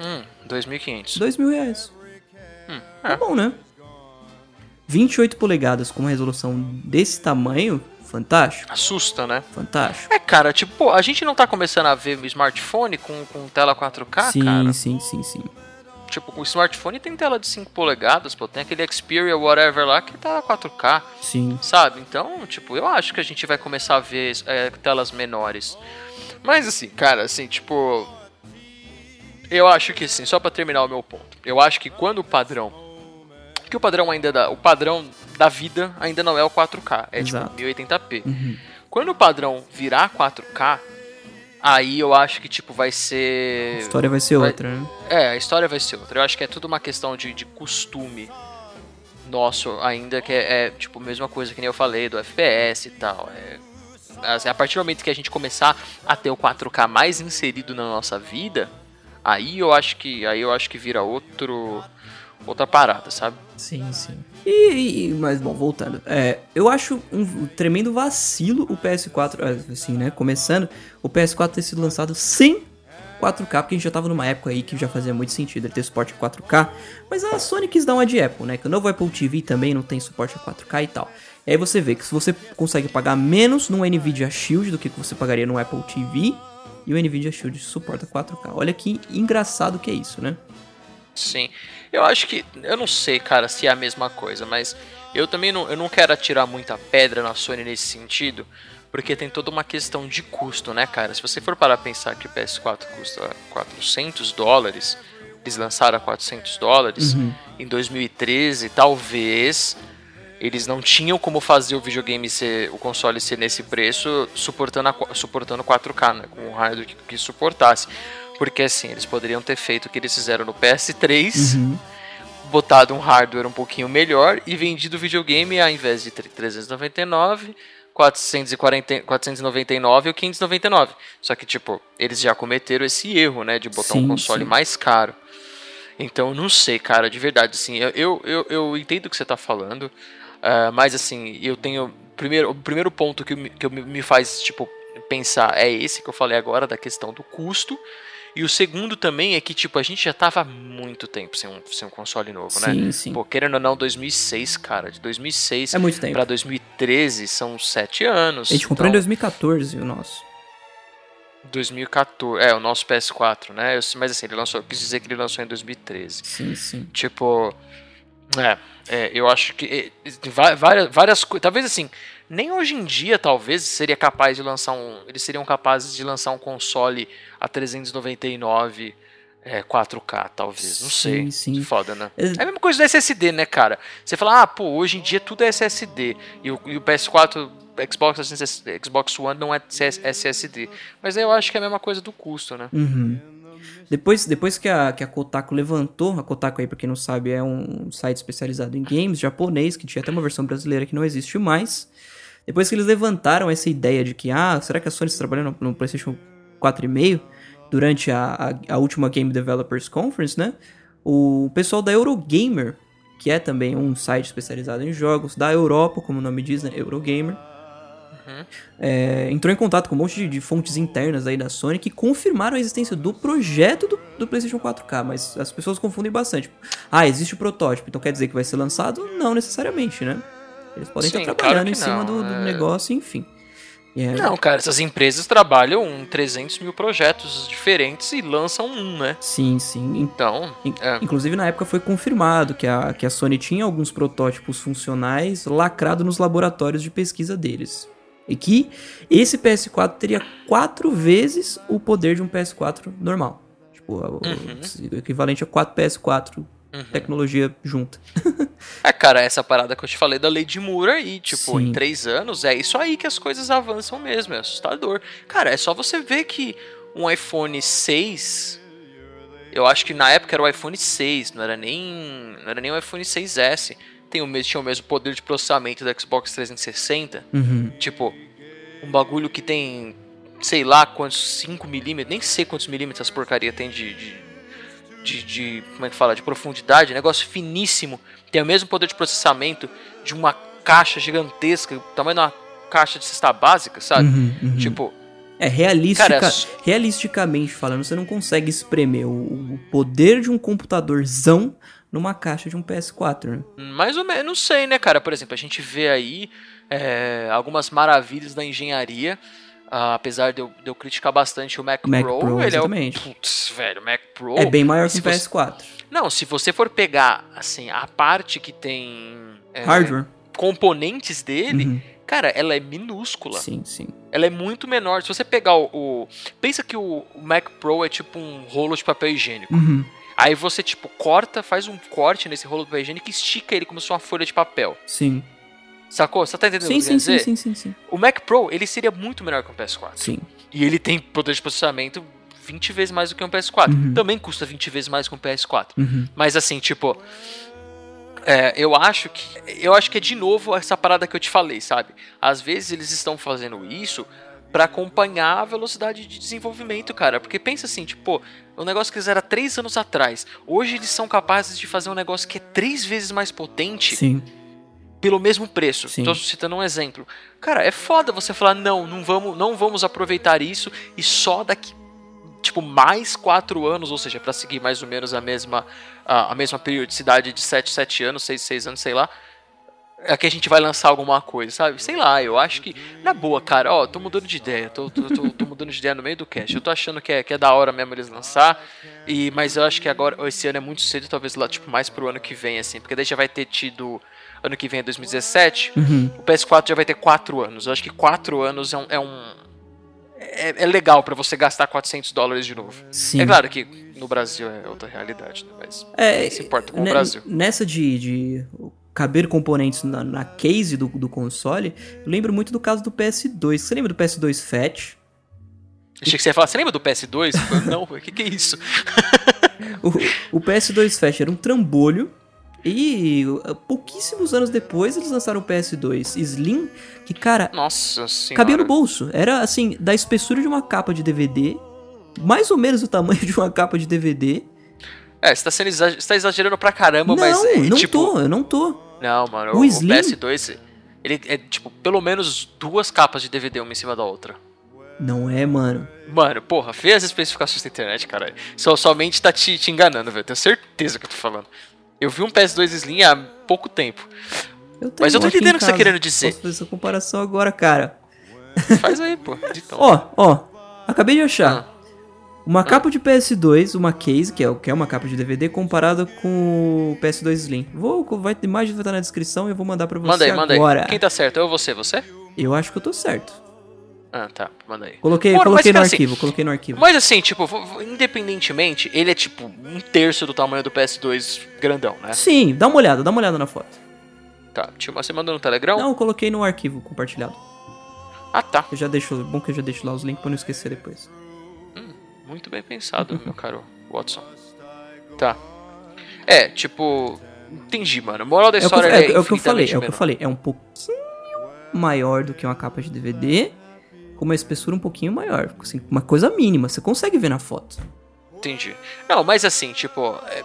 Hum, 2.500. 2 mil reais. Hum, Tá é. bom, né? 28 polegadas com uma resolução desse tamanho, fantástico, Assusta, né? fantástico. É, cara, tipo, pô, a gente não tá começando a ver smartphone com, com tela 4K, sim, cara? sim, sim, sim. Tipo, o smartphone tem tela de 5 polegadas, pô, tem aquele Xperia whatever lá que tá 4K, Sim. sabe? Então, tipo, eu acho que a gente vai começar a ver é, telas menores. Mas assim, cara, assim, tipo, eu acho que assim, só pra terminar o meu ponto, eu acho que quando o padrão, que o padrão ainda dá, o padrão da vida ainda não é o 4K, é Exato. tipo 1080p. Uhum. Quando o padrão virar 4K, aí eu acho que tipo vai A ser história vai ser Vai- outra, né? é, a história vai ser outra. Eu acho que é tudo uma questão de, de costume nosso ainda, que é, é, tipo a mesma coisa que nem eu falei do FPS e tal. É, a partir do momento que a gente começar a ter o 4K mais inserido na nossa vida, aí eu acho que aí eu acho que vira outro outra parada, sabe? Sim, sim. E, e- mas bom, voltando. É, eu acho um tremendo vacilo o PS4, é, assim, né? Começando, o PS4 ter sido lançado sem 4K, porque a gente já tava numa época aí que já fazia muito sentido ele ter suporte a 4K. Mas a Sony quis dar uma de Apple, né? Que o novo Apple TV também não tem suporte a 4K e tal. E aí você vê que se você consegue pagar menos num Nvidia Shield do que você pagaria no Apple TV, e o Nvidia Shield suporta 4K. Olha que engraçado que é isso, né? Sim. Eu acho que. Eu não sei, cara, se é a mesma coisa, mas eu também não, eu não quero atirar muita pedra na Sony nesse sentido, porque tem toda uma questão de custo, né, cara? Se você for parar pra pensar que o PS4 custa 400 dólares, eles lançaram a 400 dólares em 2013, talvez eles não tinham como fazer o videogame ser, o console ser nesse preço, suportando, a, suportando 4K, né, com um hardware que, que suportasse. Porque assim, eles poderiam ter feito o que eles fizeram no PS3, Uhum. botado um hardware um pouquinho melhor e vendido o videogame ao invés de 399, 440, 499 ou 599. Só que, tipo, eles já cometeram esse erro, né, de botar Sim, um console sim. mais caro. Então, não sei, cara, de verdade, assim, eu, eu, eu, eu entendo o que você tá falando, ah, mas, assim, eu tenho... Primeiro, o primeiro ponto que, me- que eu me- faz, tipo, pensar é esse que eu falei agora, da questão do custo, e o segundo também é que, tipo, a gente já tava há muito tempo sem um, sem um console novo, né? Sim, sim. Pô, querendo ou não, 2006, cara, de 2006 É muito tempo. pra 2013 são sete anos. A gente comprou em então, 2014 o nosso. 2014, é, o nosso PS4, né? Eu- mas assim, ele lançou, eu quis dizer que ele lançou em 2013. Sim, sim. Tipo, é, é, eu acho que é, várias, várias coisas, talvez assim, nem hoje em dia talvez seria capaz de lançar um, eles seriam capazes de lançar um console a 399 é, 4K, talvez, não sei. Sim. Foda, né? É- É a mesma coisa do SSD, né, cara? Você fala, ah, pô, hoje em dia tudo é SSD. E o, e o PS4, Xbox, Xbox One não é SSD. Mas aí eu acho que é a mesma coisa do custo, né? Uhum. Depois, depois que, a, que a Kotaku levantou, a Kotaku aí, pra quem não sabe, é um site especializado em games japonês, que tinha até uma versão brasileira que não existe mais. Depois que eles levantaram essa ideia de que, ah, será que a Sony está trabalhando no, PlayStation 4,5 durante a, a, a última Game Developers Conference, né? O pessoal da Eurogamer, que é também um site especializado em jogos da Europa, como o nome diz, né? Eurogamer. É, entrou em contato com um monte de, de fontes internas aí da Sony que confirmaram a existência do projeto do, do PlayStation 4K, mas as pessoas confundem bastante. Ah, existe o protótipo, então quer dizer que vai ser lançado? Não necessariamente, né? Eles podem Sim, estar claro trabalhando que em cima não, do, do é. negócio, enfim. E é- Não, cara, essas empresas trabalham em 300 mil projetos diferentes e lançam um, né? Sim, sim. Então, In- é. Inclusive, na época foi confirmado que a, que a Sony tinha alguns protótipos funcionais lacrados nos laboratórios de pesquisa deles. E que esse PS4 teria quatro vezes o poder de um PS4 normal. Tipo, o- o equivalente a quatro PS4 tecnologia junta. [LAUGHS] É, cara, essa parada que eu te falei da lei de Moore aí, tipo, Sim. em três anos, é isso aí que as coisas avançam mesmo, é assustador. Cara, é só você ver que um iPhone 6, eu acho que na época era o iPhone 6, não era nem, não era nem o iPhone 6S, tem o mesmo, tinha o mesmo poder de processamento do Xbox 360, Uhum. tipo, um bagulho que tem, sei lá quantos, 5 milímetros, nem sei quantos milímetros essa porcaria tem de- de de, de- como é que fala, de profundidade, negócio finíssimo, tem o mesmo poder de processamento de uma caixa gigantesca, tamanho de uma caixa de cesta básica, sabe? Uhum, uhum. Tipo, É, realistica, Cara, é realisticamente falando, você não consegue espremer o, o poder de um computadorzão numa caixa de um PS4, né? mais ou menos, não sei, né, cara? Por exemplo, a gente vê aí é, algumas maravilhas da engenharia. ah, apesar de eu, de eu criticar bastante o Mac, Mac Pro, Pro, ele exatamente. é o. Putz, velho, o Mac Pro. é bem maior que se um você- PS4. Não, se você for pegar, assim, a parte que tem. é, Hardware. Componentes dele, Uhum. cara, ela é minúscula. Sim, sim. Ela é muito menor. Se você pegar o. o- pensa que o, o Mac Pro é tipo um rolo de papel higiênico. Uhum. Aí você, tipo, corta, faz um corte nesse rolo de papel higiênico e estica ele como se fosse uma folha de papel. Sim. Sacou? Você tá entendendo Sim, o que eu sim, quero sim, dizer? sim, sim, sim. O Mac Pro, ele seria muito melhor que um PS4. Sim. E ele tem poder de processamento 20 vezes mais do que um PS4. Uhum. Também custa 20 vezes mais que um PS4. Uhum. Mas assim, tipo. é, eu acho que. Eu acho que é de novo essa parada que eu te falei, sabe? Às vezes eles estão fazendo isso pra acompanhar a velocidade de desenvolvimento, cara. Porque pensa assim, tipo, o negócio que eles eram três anos atrás. Hoje eles são capazes de fazer um negócio que é três vezes mais potente Sim. pelo mesmo preço. Sim. Tô citando um exemplo. Cara, é foda você falar, não, não vamos, não vamos aproveitar isso e só daqui, tipo, mais quatro anos, ou seja, pra seguir mais ou menos a mesma, a, a mesma periodicidade de 7, 7 anos, 6, 6 anos, sei lá, é que a gente vai lançar alguma coisa, sabe? Sei lá, eu acho que, na boa, cara, ó, tô mudando de ideia, tô, tô, tô, tô mudando de ideia no meio do cast. Eu tô achando que é, que é da hora mesmo eles lançar, e, mas eu acho que agora, esse ano é muito cedo, talvez lá, tipo, mais pro ano que vem, assim, porque daí já vai ter tido, ano que vem é 2017, Uhum. o PS4 já vai ter 4 anos. Eu acho que 4 anos é um. É, um- é- é legal pra você gastar 400 dólares de novo. Sim. É claro que no Brasil é outra realidade, né? Mas É, se importa com o ne- Brasil. Nessa de, de caber componentes na, na case do, do console, eu lembro muito do caso do PS2. Você lembra do PS2 Fat? Achei que você ia falar, você lembra do PS2? Eu falei, Não, o que, que é isso? [LAUGHS] O, o PS2 Fat era um trambolho. E uh, pouquíssimos anos depois eles lançaram o PS2 Slim, que, cara, Nossa senhora. cabia no bolso. Era assim, da espessura de uma capa de DVD, mais ou menos o tamanho de uma capa de DVD. É, você tá, sendo exa- você tá exagerando pra caramba, não, mas é, não tipo. tô, eu não tô. Não, mano, O o, o Slim- PS2, ele é tipo pelo menos duas capas de DVD uma em cima da outra. Não é, mano. Mano, porra, vê as especificações da internet, cara. Só somente tá te, te enganando, velho. Tenho certeza que eu tô falando. Eu vi um PS2 Slim há pouco tempo. Eu Mas eu tô entendendo o que você tá querendo dizer. Posso fazer essa comparação agora, cara. Faz aí, pô. [LAUGHS] Ó, ó, acabei de achar. Ah. Uma capa de PS2, uma case, que é, o- que é uma capa de DVD, comparada com o PS2 Slim. Vou, vai, a imagem vai estar na descrição e eu vou mandar pra você manda aí, manda agora. aí. Quem tá certo? Eu ou você? Você? Eu acho que eu tô certo. Ah, tá. Manda aí. Coloquei, Mano, coloquei no cara, arquivo, coloquei no arquivo. Mas assim, tipo, independentemente, ele é tipo um terço do tamanho do PS2 grandão, né? Sim, dá uma olhada, dá uma olhada na foto. Tá. Tipo, você mandou no Telegram? Não, eu coloquei no arquivo compartilhado. Ah, tá. Eu já deixo, bom que eu já deixo lá os links pra não esquecer depois. Muito bem pensado, meu caro Watson. Tá. É, tipo. Entendi, mano. Moral da É história é, é, é o que eu falei, é o que eu falei. É um pouquinho maior do que uma capa de DVD, com uma espessura um pouquinho maior. Assim, uma coisa mínima, você consegue ver na foto. Entendi. Não, mas assim, tipo. é-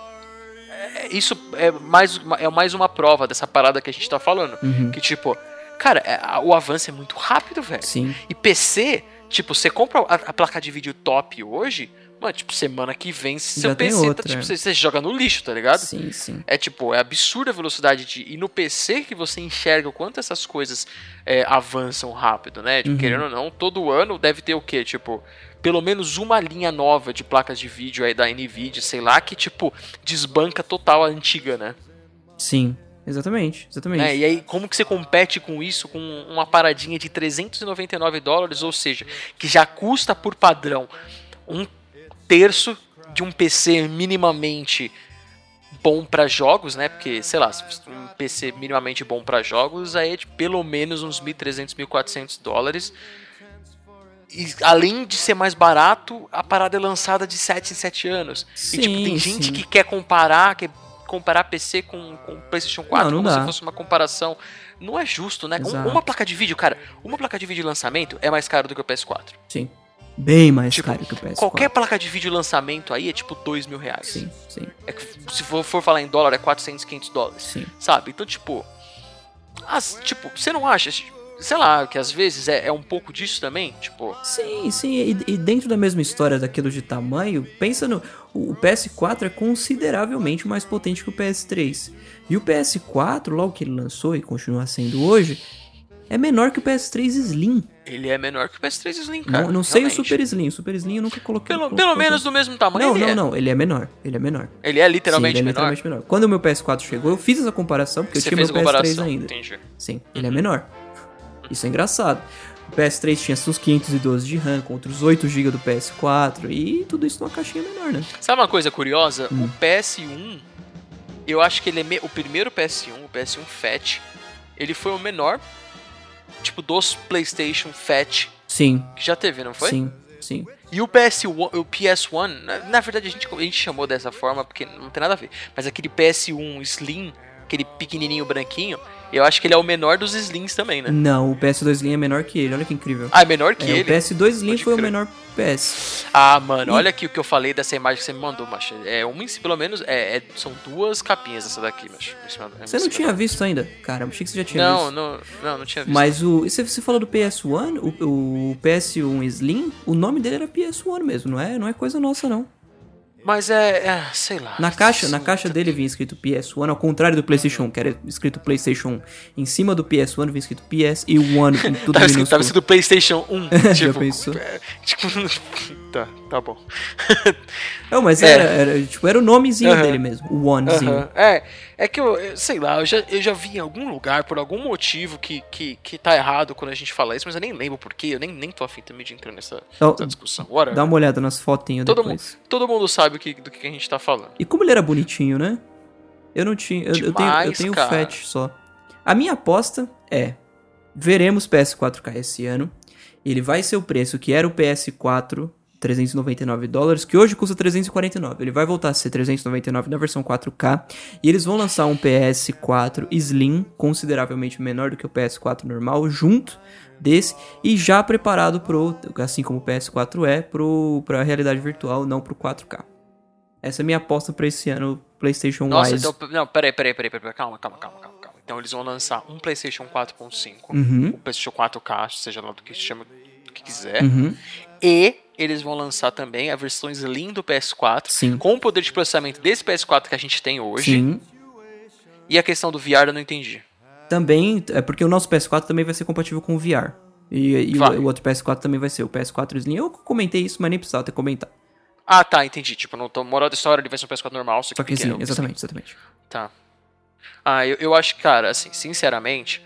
é- isso é mais, uma- é mais uma prova dessa parada que a gente tá falando. Uhum. Que, tipo, cara, é- o avanço é muito rápido, velho. Sim. E PC, tipo, você compra a, a placa de vídeo top hoje, mano, tipo, semana que vem seu Já tem PC outra, tá, tipo, é. você, você joga no lixo, tá ligado? Sim, sim. É tipo, é absurda a velocidade de. E no PC que você enxerga o quanto essas coisas é, avançam rápido, né? Tipo, Uhum. querendo ou não, todo ano deve ter o quê? Tipo, pelo menos uma linha nova de placas de vídeo aí da Nvidia, sei lá, que, tipo, desbanca total a antiga, né? Sim. Exatamente, exatamente. Né? E aí, como que você compete com isso com uma paradinha de 399 dólares, ou seja, que já custa por padrão um terço de um PC minimamente bom para jogos, né? Porque, sei lá, se um PC minimamente bom para jogos, aí é de pelo menos uns 1.300, 1.400 dólares. E além de ser mais barato, a parada é lançada de 7 em 7 anos. e tipo, tem Sim, gente sim. que quer comparar, quer comparar PC com, com PlayStation 4 Não, não como dá. se fosse uma comparação. Não é justo, né? Um- uma placa de vídeo, cara, uma placa de vídeo de lançamento é mais cara do que o PS4. Sim. Bem mais Tipo, caro que o PS4. Qualquer placa de vídeo lançamento aí é tipo 2 mil reais. Sim, sim, É se for, for falar em dólar, é 400, 500 dólares. sim. Sabe? Então, tipo. As, tipo, você não acha, sei lá, que às vezes é, é um pouco disso também? Tipo. Sim, sim, e, e dentro da mesma história daquilo de tamanho, pensa no. O o PS4 é consideravelmente mais potente que o PS3. E o PS4, logo que ele lançou e continua sendo hoje, é menor que o PS3 Slim. Ele é menor que o PS3 Slim, cara. não não sei o. Super Slim. O Super Slim eu nunca coloquei. Pelo, pelo menos do mesmo tamanho Não, não, é. não. Ele é menor. Ele é menor. Ele é literalmente Sim, ele é menor. literalmente menor. Quando o meu PS4 chegou, eu fiz essa comparação, porque Você eu tinha meu a PS3 comparação, ainda. entendi. Sim, ele é menor. Isso é engraçado. O PS3 tinha seus 512 de RAM contra os 8 GB do PS4 e tudo isso numa caixinha menor, né? Sabe uma coisa curiosa? Hum. O PS1, eu acho que ele é me- o primeiro PS1, o PS1 Fat, ele foi o menor, tipo, dos PlayStation Fat Sim, que já teve, não foi? sim, sim. E o PS1, o PS1, na, na verdade a gente, a gente chamou dessa forma porque não tem nada a ver, mas aquele PS1 Slim, aquele pequenininho branquinho, eu acho que ele é o menor dos Slims também, né? Não, o PS2 Slim é menor que ele, olha que incrível. Ah, é menor que É, o ele? PS2 Slim Pode foi o crer. menor PS. Ah, mano, E- olha aqui o que eu falei dessa imagem que você me mandou, macho. É uma, pelo menos, é, é- são duas capinhas essa daqui, macho. Em Você não tinha da- visto ainda? Caramba, achei que você já tinha Não, visto. não, não, não tinha visto. Mas o. Você, você falou do PS1, o, o PS1 Slim, o nome dele era PS1 mesmo, não é, não é coisa nossa, não. Mas é, é, sei lá. Na caixa, na caixa tá- dele vinha escrito PS1, ao contrário do PlayStation 1, que era escrito PlayStation 1. Em cima do PS1 vinha escrito PS e o 1 em tudo Tava escrito, tava escrito PlayStation 1. [LAUGHS] Já tipo, pensou? é, tipo, [LAUGHS] tá, tá bom. [LAUGHS] Não, mas É. era, era, tipo, era o nomezinho dele mesmo, o Onezinho. É, é que eu, eu sei lá, eu já, eu já vi em algum lugar, por algum motivo que, que, que tá errado quando a gente fala isso, mas eu nem lembro porquê, eu nem, nem tô afim também de entrar nessa, Então, nessa discussão. Whatever. Dá uma olhada nas fotinhas todo, depois. mundo, todo mundo sabe o que, do que a gente tá falando. E como ele era bonitinho, né? Eu não tinha. Eu, eu tenho, eu Demais, tenho o cara. Fat só. A minha aposta é: veremos PS4K esse ano. Ele vai ser o preço que era o PS4, 399 dólares, que hoje custa 349. Ele vai voltar a ser 399 na versão 4K. E eles vão lançar um PS4 Slim, consideravelmente menor do que o PS4 normal, junto desse. E já preparado pro, assim como o PS4 é, pro, pra realidade virtual, não pro 4K. Essa é a minha aposta pra esse ano, PlayStation Nossa, Wise. então. Não, peraí, peraí, peraí, peraí. Calma, calma, calma, calma, calma. Então eles vão lançar um PlayStation 4.5, Uhum, um PlayStation 4K, seja lá do que chama do que quiser. uhum, E eles vão lançar também a versão Slim do PS4, sim, com o poder de processamento desse PS4 que a gente tem hoje. sim. E a questão do VR eu não entendi. Também, é porque o nosso PS4 também vai ser compatível com o VR. E, e o, o outro PS4 também vai ser o PS4 Slim. Eu comentei isso, mas nem precisava ter comentado. Ah, tá, entendi. Tipo, no moral da história ele vai ser um PS4 normal, só que, Só que sim, pequeno. exatamente, exatamente. Tá. Ah, eu, eu acho que, cara, assim, sinceramente,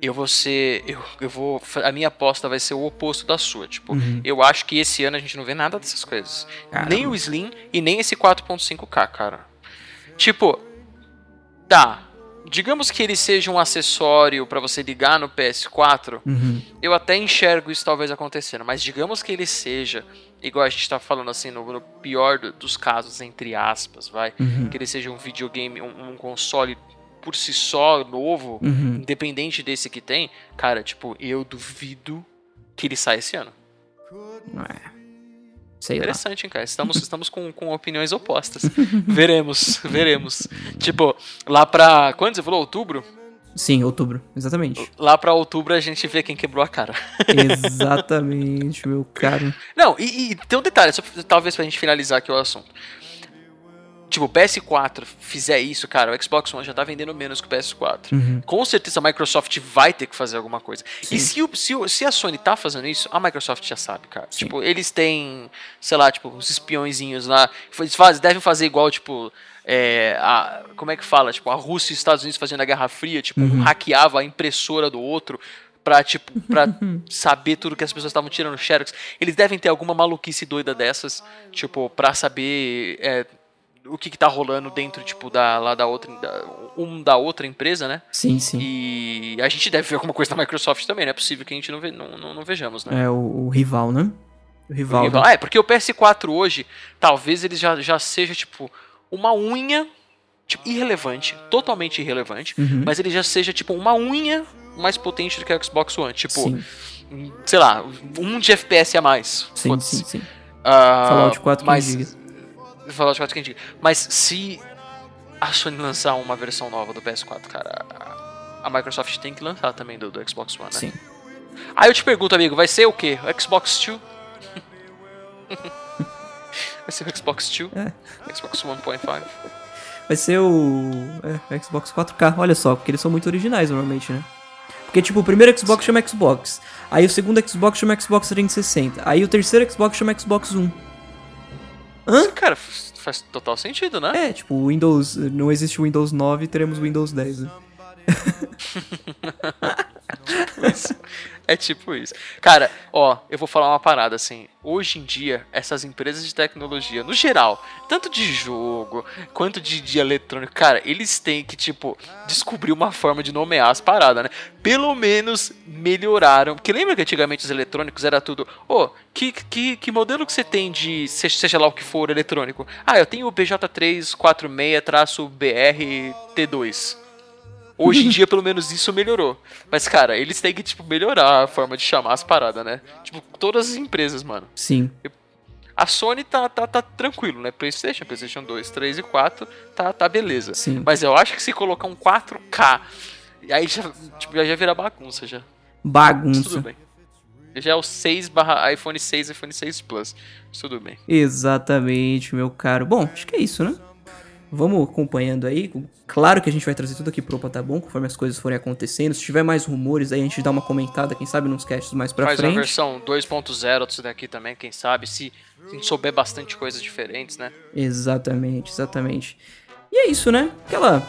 eu vou ser. Eu, eu vou. A minha aposta vai ser o oposto da sua. Tipo, Uhum. eu acho que esse ano a gente não vê nada dessas coisas. Caramba. Nem o Slim e nem esse 4.5K, cara. Tipo, tá. digamos que ele seja um acessório pra você ligar no PS4, Uhum. eu até enxergo isso talvez acontecendo, mas digamos que ele seja, igual a gente tá falando assim, no, no pior do- dos casos, entre aspas, vai, Uhum. que ele seja um videogame, um, um console por si só novo, Uhum. independente desse que tem, cara, tipo, eu duvido que ele saia esse ano. É. Sei lá. Interessante, hein, cara? Estamos, [LAUGHS] estamos com, com opiniões opostas. veremos, veremos. Tipo, lá pra. Quando você falou? Outubro? Sim, outubro. Exatamente. Lá pra outubro a gente vê quem quebrou a cara. [LAUGHS] Exatamente, meu caro. Não, e, e tem um detalhe, só, talvez pra gente finalizar aqui o assunto. Tipo, o PS4 fizer isso, cara, o Xbox One já tá vendendo menos que o PS4. Uhum. Com certeza a Microsoft vai ter que fazer alguma coisa. E se, o- se, o- se a Sony tá fazendo isso, a Microsoft já sabe, cara. Sim. Tipo, eles têm, sei lá, tipo, os espiõezinhos lá. Eles fazem, devem fazer igual, tipo. é, a, como é que fala? Tipo, a Rússia e os Estados Unidos fazendo a Guerra Fria, tipo, um hackeava a impressora do outro pra, tipo, pra [LAUGHS] saber tudo que as pessoas estavam tirando xerox. Eles devem ter alguma maluquice doida dessas, tipo, pra saber é, o que, que tá rolando dentro, tipo, da, lá da outra, da, um da outra empresa, né? Sim, sim. E a gente deve ver alguma coisa da Microsoft também, não é possível que a gente não, ve, não, não, não vejamos, né? É o, o rival, né? O rival. Rival. Ah, é, porque o PS4 hoje, talvez ele já, já seja, tipo, uma unha, tipo, irrelevante, totalmente irrelevante, Uhum. mas ele já seja, tipo, uma unha mais potente do que o Xbox One. Tipo, Sim, sei lá, um de FPS a mais. sim, sim, sim. Ah, Fallout 4 mas. Fallout 4 quem diga. Mas se a Sony lançar uma versão nova do PS4, cara, a- a Microsoft tem que lançar também do, do Xbox One, né? Sim. Aí eu te pergunto, amigo, vai ser o quê? O Xbox 2? [LAUGHS] vai ser o Xbox 2? É. Xbox 1.5? Vai ser o é, Xbox 4K, olha só, porque eles são muito originais normalmente, né? Porque, tipo, o primeiro Xbox chama Xbox, aí o segundo Xbox chama Xbox 360, aí o terceiro Xbox chama Xbox One. Hã? Cara, faz total sentido, né? É, tipo, o Windows, não existe o Windows 9, teremos Windows 10, né? [LAUGHS] [LAUGHS] É tipo isso. Cara, ó, eu vou falar uma parada assim. Hoje em dia, essas empresas de tecnologia, no geral, tanto de jogo quanto de, de eletrônico, cara, eles têm que, tipo, descobrir uma forma de nomear as paradas, né? Pelo menos melhoraram. Porque lembra que antigamente os eletrônicos era tudo. Ô, que, que, que modelo que você tem de. se- Seja lá o que for eletrônico? Ah, eu tenho o BJ346-BR-T2. Hoje em dia, pelo menos, isso melhorou. Mas, cara, eles têm que, tipo, melhorar a forma de chamar as paradas, né? Tipo, todas as empresas, mano. Sim. A Sony tá, tá, tá tranquilo, né? PlayStation, PlayStation 2, 3 e 4, tá, tá beleza. Sim. Mas eu acho que se colocar um 4K, aí já, tipo, já vira bagunça já. Tudo Bagunça. bem. Já é o 6 barra iPhone 6 iPhone 6 Plus. Tudo bem. Exatamente, meu caro. Bom, acho que é isso, né? Vamos acompanhando aí. Claro que a gente vai trazer tudo aqui pro Opa Tá conforme as coisas forem acontecendo. Se tiver mais rumores, aí a gente dá uma comentada, quem sabe, nos casts mais pra Faz uma frente. versão 2.0 disso daqui também, quem sabe, se, a gente souber bastante coisas diferentes, né? Exatamente, exatamente. E é isso, né? Aquela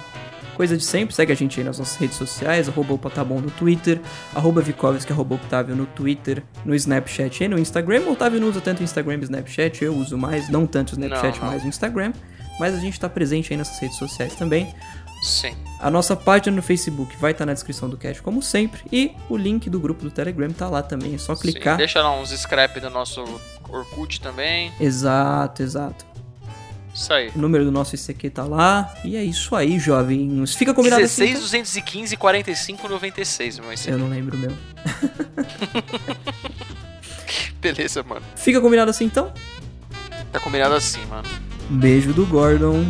coisa de sempre. Segue a gente aí nas nossas redes sociais, arroba Opa Tá Bom no Twitter, arroba Vikovski, arroba Octavio no Twitter, no Snapchat e no Instagram. O Otávio não usa tanto o Instagram e o Snapchat, eu uso mais, não tanto o Snapchat, Não, não. mais o Instagram. Mas a gente tá presente aí nessas redes sociais também. Sim. A nossa página no Facebook vai estar na descrição do cast, como sempre. E o link do grupo do Telegram tá lá também. É só Sim, clicar. Deixa lá uns scrap do nosso Orkut também. Exato, exato. Isso aí. O número do nosso ICQ tá lá. E é isso aí, jovens. Fica combinado 16, assim. 215, 45, 96, meu. Então? Eu não lembro mesmo. [LAUGHS] Beleza, mano. Fica combinado assim então? Tá combinado assim, mano. Beijo do Gordon.